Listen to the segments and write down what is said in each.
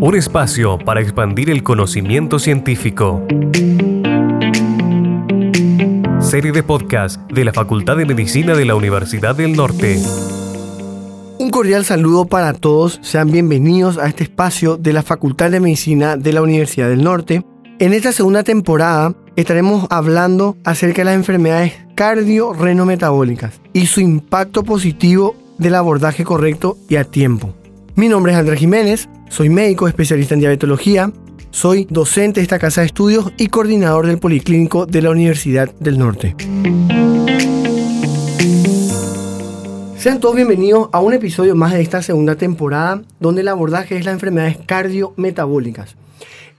Un espacio para expandir el conocimiento científico. Serie de podcast de la Facultad de Medicina de la Universidad del Norte. Un cordial saludo para todos, sean bienvenidos a este espacio de la Facultad de Medicina de la Universidad del Norte. En esta segunda temporada estaremos hablando acerca de las enfermedades cardiorrenometabólicas y su impacto positivo del abordaje correcto y a tiempo. Mi nombre es Andrés Jiménez, soy médico especialista en diabetología, soy docente de esta casa de estudios y coordinador del Policlínico de la Universidad del Norte. Sean todos bienvenidos a un episodio más de esta segunda temporada donde el abordaje es las enfermedades cardiometabólicas.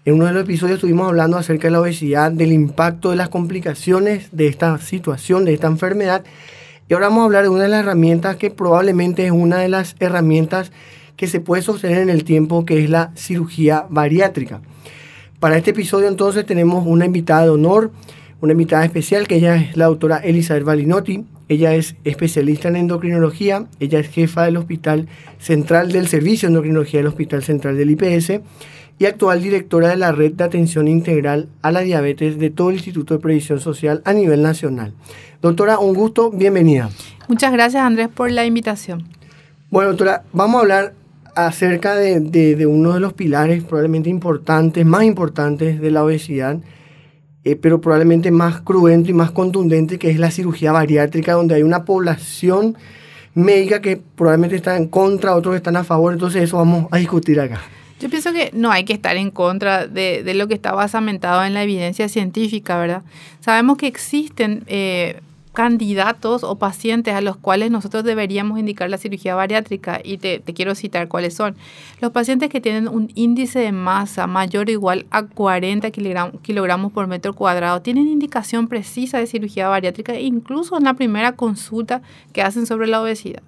En uno de los episodios estuvimos hablando acerca de la obesidad, del impacto de las complicaciones de esta situación, de esta enfermedad. Y ahora vamos a hablar de una de las herramientas que probablemente es una de las herramientas que se puede sostener en el tiempo, que es la cirugía bariátrica. Para este episodio entonces tenemos una invitada de honor, una invitada especial, que ella es la doctora Elizabeth Balinotti. Ella es especialista en endocrinología, ella es jefa del Hospital Central del Servicio de Endocrinología del Hospital Central del IPS y actual directora de la Red de Atención Integral a la Diabetes de todo el Instituto de Previsión Social a nivel nacional. Doctora, un gusto, bienvenida. Muchas gracias Andrés por la invitación. Bueno, doctora, vamos a hablar acerca de, uno de los pilares probablemente importantes, más importantes de la obesidad, eh, pero probablemente más cruento y más contundente, que es la cirugía bariátrica, donde hay una población médica que probablemente está en contra, otros están a favor, entonces eso vamos a discutir acá. Yo pienso que no hay que estar en contra de, lo que está basamentado en la evidencia científica, ¿verdad? Sabemos que existen eh, candidatos o pacientes a los cuales nosotros deberíamos indicar la cirugía bariátrica y te, quiero citar cuáles son. Los pacientes que tienen un índice de masa mayor o igual a 40 kilogramos por metro cuadrado tienen indicación precisa de cirugía bariátrica incluso en la primera consulta que hacen sobre la obesidad.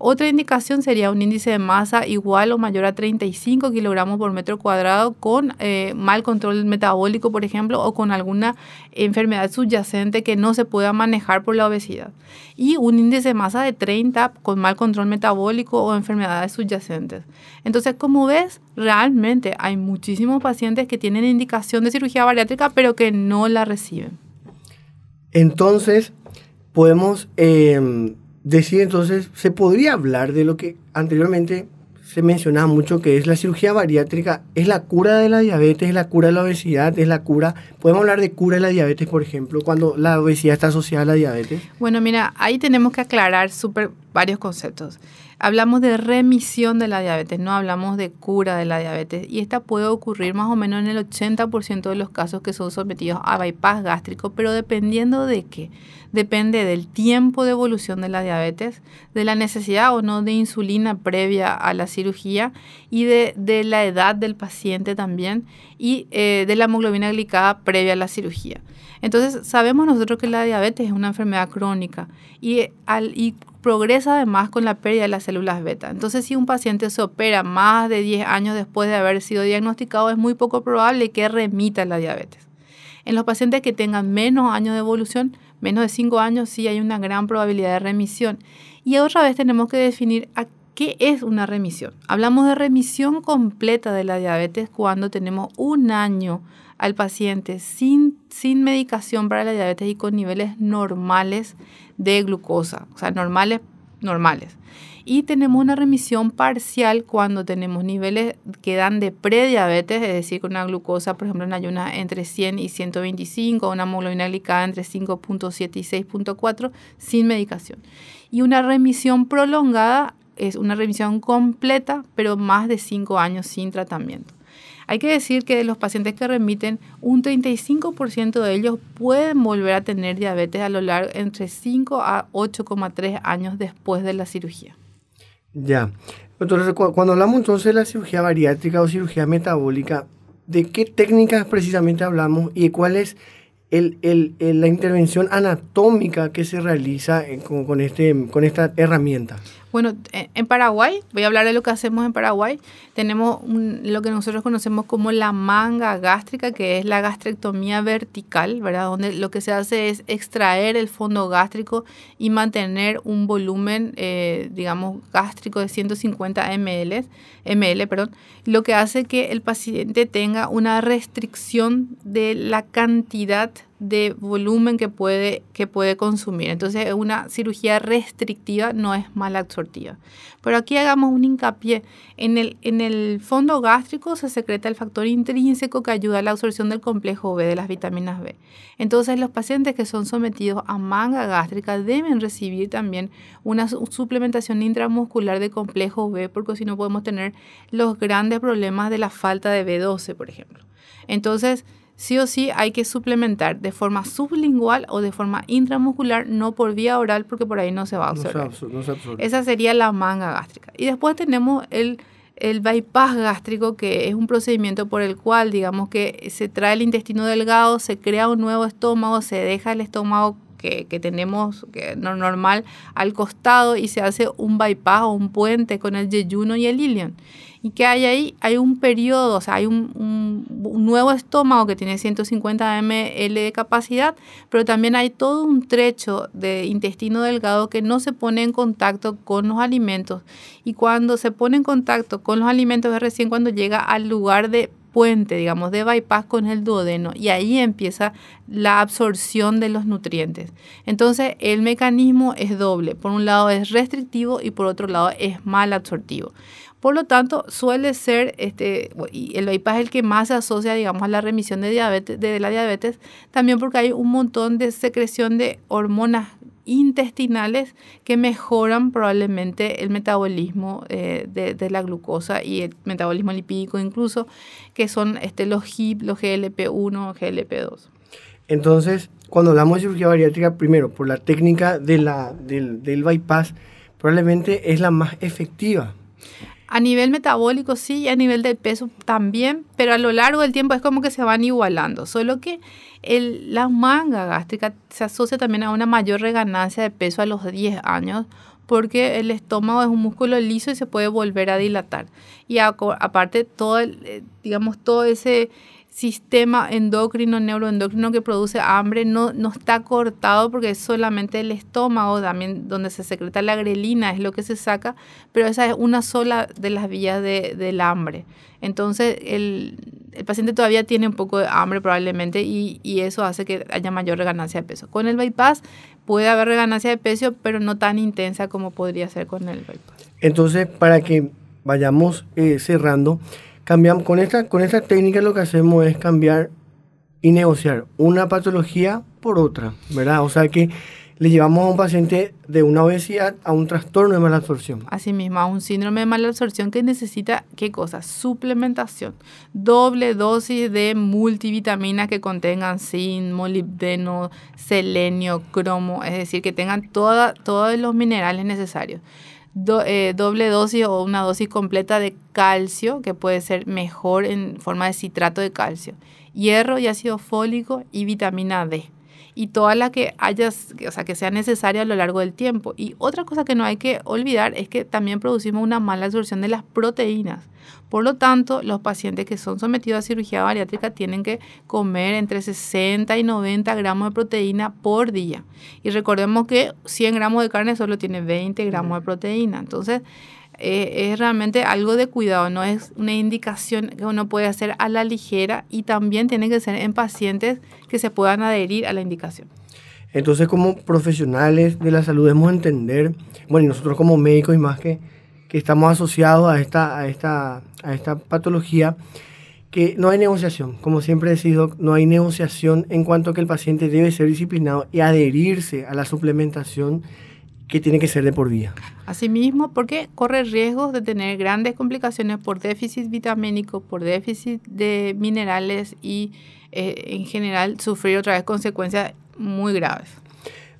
Otra indicación sería un índice de masa igual o mayor a 35 kilogramos por metro cuadrado con eh, mal control metabólico, por ejemplo, o con alguna enfermedad subyacente que no se pueda manejar por la obesidad. Y un índice de masa de 30 con mal control metabólico o enfermedades subyacentes. Entonces, como ves, realmente hay muchísimos pacientes que tienen indicación de cirugía bariátrica, pero que no la reciben. Entonces, podemos... Em, decir entonces, se podría hablar de lo que anteriormente se mencionaba mucho, que es la cirugía bariátrica, es la cura de la diabetes, es la cura de la obesidad, es la cura, podemos hablar de cura de la diabetes, por ejemplo, cuando la obesidad está asociada a la diabetes. Bueno, mira, ahí tenemos que aclarar super, varios conceptos. Hablamos de remisión de la diabetes, no hablamos de cura de la diabetes. Y esta puede ocurrir más o menos en el 80% de los casos que son sometidos a bypass gástrico, pero dependiendo de qué. Depende del tiempo de evolución de la diabetes, de la necesidad o no de insulina previa a la cirugía y de, la edad del paciente también y eh, de la hemoglobina glicada previa a la cirugía. Entonces, sabemos nosotros que la diabetes es una enfermedad crónica y, al, y progresa además con la pérdida de las células beta. Entonces, si un paciente se opera más de 10 años después de haber sido diagnosticado, es muy poco probable que remita la diabetes. En los pacientes que tengan menos años de evolución, menos de 5 años, sí hay una gran probabilidad de remisión. Y otra vez tenemos que definir qué es una remisión. Hablamos de remisión completa de la diabetes cuando tenemos un año al paciente sin, sin medicación para la diabetes y con niveles normales de glucosa, o sea, normales, normales. Y tenemos una remisión parcial cuando tenemos niveles que dan de prediabetes, es decir, con una glucosa, por ejemplo, en ayunas entre 100 y 125, una hemoglobina glicada entre 5.7 y 6.4, sin medicación. Y una remisión prolongada es una remisión completa, pero más de 5 años sin tratamiento. Hay que decir que de los pacientes que remiten, un 35% de ellos pueden volver a tener diabetes a lo largo entre 5 a 8,3 años después de la cirugía. Ya. Entonces, cuando hablamos entonces de la cirugía bariátrica o cirugía metabólica, ¿de qué técnicas precisamente hablamos y cuál es el, la intervención anatómica que se realiza con, este, con esta herramienta? Bueno, en Paraguay, voy a hablar de lo que hacemos en Paraguay, tenemos lo que nosotros conocemos como la manga gástrica, que es la gastrectomía vertical, ¿verdad? Donde lo que se hace es extraer el fondo gástrico y mantener un volumen, eh, digamos, gástrico de 150 ml, ml, perdón, lo que hace que el paciente tenga una restricción de la cantidad de volumen que puede, que puede consumir. Entonces, una cirugía restrictiva no es mal absortiva. Pero aquí hagamos un hincapié. En el, en el fondo gástrico se secreta el factor intrínseco que ayuda a la absorción del complejo B, de las vitaminas B. Entonces, los pacientes que son sometidos a manga gástrica deben recibir también una suplementación intramuscular de complejo B, porque si no podemos tener los grandes problemas de la falta de B12, por ejemplo. Entonces, sí o sí hay que suplementar de forma sublingual o de forma intramuscular, no por vía oral porque por ahí no se va a absorber. Esa sería la manga gástrica. Y después tenemos el, el bypass gástrico, que es un procedimiento por el cual, digamos que se trae el intestino delgado, se crea un nuevo estómago, se deja el estómago que, que, tenemos que normal al costado y se hace un bypass o un puente con el yeyuno y el ilion. ¿Y qué hay ahí? Hay un periodo, o sea, hay un, un, nuevo estómago que tiene 150 ml de capacidad, pero también hay todo un trecho de intestino delgado que no se pone en contacto con los alimentos. Y cuando se pone en contacto con los alimentos es recién cuando llega al lugar de puente, digamos, de bypass con el duodeno y ahí empieza la absorción de los nutrientes. Entonces, el mecanismo es doble. Por un lado es restrictivo y por otro lado es mal absortivo. Por lo tanto, suele ser, este, el bypass es el que más se asocia, digamos, a la remisión de, diabetes, de la diabetes, también porque hay un montón de secreción de hormonas intestinales que mejoran probablemente el metabolismo eh, de, la glucosa y el metabolismo lipídico incluso, que son este, los HIP, los GLP-1, GLP-2. Entonces, cuando hablamos de cirugía bariátrica, primero, por la técnica de la, del, del bypass, probablemente es la más efectiva. A nivel metabólico sí y a nivel del peso también, pero a lo largo del tiempo es como que se van igualando. Solo que el, la manga gástrica se asocia también a una mayor reganancia de peso a los 10 años porque el estómago es un músculo liso y se puede volver a dilatar. Y aparte todo, eh, digamos, todo ese sistema endocrino, neuroendocrino que produce hambre no, no está cortado porque es solamente el estómago, también donde se secreta la grelina es lo que se saca, pero esa es una sola de las vías de, del hambre. Entonces el, el, paciente todavía tiene un poco de hambre probablemente y, y, eso hace que haya mayor reganancia de peso. Con el bypass puede haber reganancia de peso, pero no tan intensa como podría ser con el bypass. Entonces, para que vayamos eh, cerrando, cambiamos, con, esta, con esta técnica lo que hacemos es cambiar y negociar una patología por otra, ¿verdad? O sea que le llevamos a un paciente de una obesidad a un trastorno de mala absorción. Asimismo, a un síndrome de mala absorción que necesita, ¿qué cosa? Suplementación. Doble dosis de multivitaminas que contengan zinc, molibdeno, selenio, cromo, es decir, que tengan toda, todos los minerales necesarios. Eh, doble dosis o una dosis completa de calcio, que puede ser mejor en forma de citrato de calcio, hierro y ácido fólico y vitamina D y toda la que haya, o sea, que sea necesaria a lo largo del tiempo. Y otra cosa que no hay que olvidar es que también producimos una mala absorción de las proteínas. Por lo tanto, los pacientes que son sometidos a cirugía bariátrica tienen que comer entre 60 y 90 gramos de proteína por día. Y recordemos que 100 gramos de carne solo tiene 20 gramos de proteína. Entonces, eh, es realmente algo de cuidado, no es una indicación que uno puede hacer a la ligera y también tiene que ser en pacientes que se puedan adherir a la indicación. Entonces, como profesionales de la salud debemos entender, bueno, y nosotros como médicos y más que, que estamos asociados a esta, a, esta, a esta patología, que no hay negociación. Como siempre he decidido, no hay negociación en cuanto a que el paciente debe ser disciplinado y adherirse a la suplementación que tiene que ser de por vida. Asimismo, porque corre riesgos de tener grandes complicaciones por déficit vitamínico, por déficit de minerales y eh, en general sufrir otra vez consecuencias muy graves.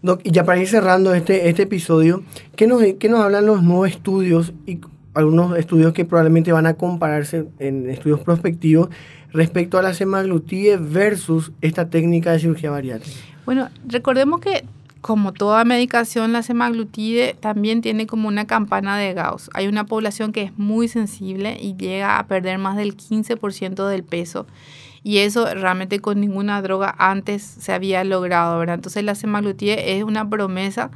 Doc, y ya para ir cerrando este, este episodio, ¿qué nos, ¿qué nos hablan los nuevos estudios y algunos estudios que probablemente van a compararse en estudios prospectivos respecto a la semaglutide versus esta técnica de cirugía bariátrica? Bueno, recordemos que como toda medicación, la semaglutide también tiene como una campana de Gauss. Hay una población que es muy sensible y llega a perder más del 15% del peso. Y eso realmente con ninguna droga antes se había logrado, ¿verdad? Entonces la semaglutide es una promesa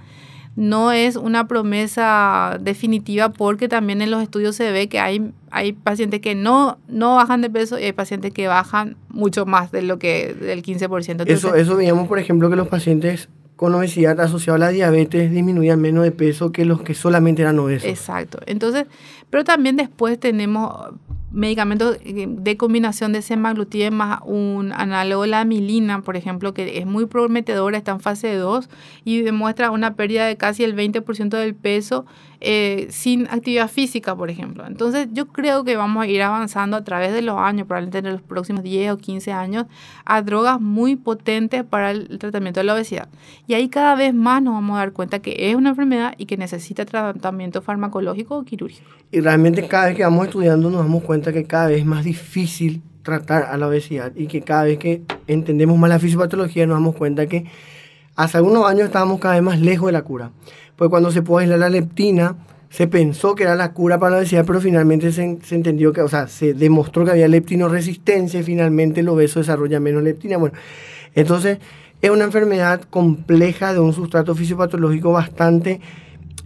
no es una promesa definitiva porque también en los estudios se ve que hay, hay pacientes que no, no bajan de peso y hay pacientes que bajan mucho más de lo que del 15%. eso, eso veíamos, por ejemplo, que los pacientes con obesidad asociada a la diabetes disminuían menos de peso que los que solamente eran obesos. Exacto. Entonces, pero también después tenemos medicamentos eh, de combinación de semaglutide más un análogo la amilina, por ejemplo, que es muy prometedora, está en fase 2 y demuestra una pérdida de casi el 20% del peso eh, sin actividad física, por ejemplo. Entonces yo creo que vamos a ir avanzando a través de los años, probablemente en los próximos 10 o 15 años, a drogas muy potentes para el tratamiento de la obesidad. Y ahí cada vez más nos vamos a dar cuenta que es una enfermedad y que necesita tratamiento farmacológico o quirúrgico. Y realmente cada vez que vamos estudiando nos damos cuenta que cada vez es más difícil tratar a la obesidad y que cada vez que entendemos más la fisiopatología nos damos cuenta que hace algunos años estábamos cada vez más lejos de la cura. Pues cuando se pudo aislar la leptina, se pensó que era la cura para la obesidad, pero finalmente se, entendió que, o sea, se demostró que había leptinoresistencia y finalmente el obeso desarrolla menos leptina. Bueno, entonces es una enfermedad compleja de un sustrato fisiopatológico bastante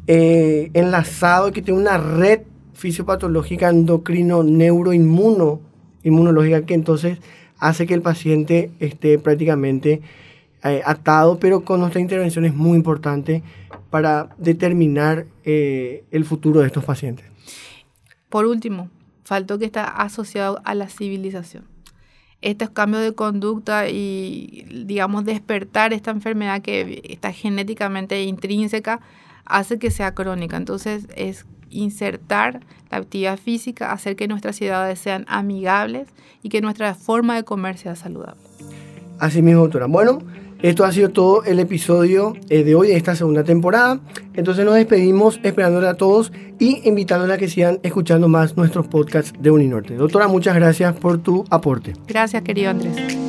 eh, enlazado que tiene una red fisiopatológica endocrino neuroinmuno inmunológica que entonces hace que el paciente esté prácticamente eh, atado, pero con nuestra intervención es muy importante para determinar eh, el futuro de estos pacientes. Por último, faltó que está asociado a la civilización. Estos cambios de conducta y, digamos, despertar esta enfermedad que está genéticamente intrínseca hace que sea crónica. Entonces, es insertar la actividad física, hacer que nuestras ciudades sean amigables y que nuestra forma de comer sea saludable. Así mismo, doctora. Bueno, esto ha sido todo el episodio eh, de hoy de esta segunda temporada. Entonces nos despedimos esperándole a todos y invitándole a que sigan escuchando más nuestros podcasts de Uninorte. Doctora, muchas gracias por tu aporte. Gracias, querido Andrés.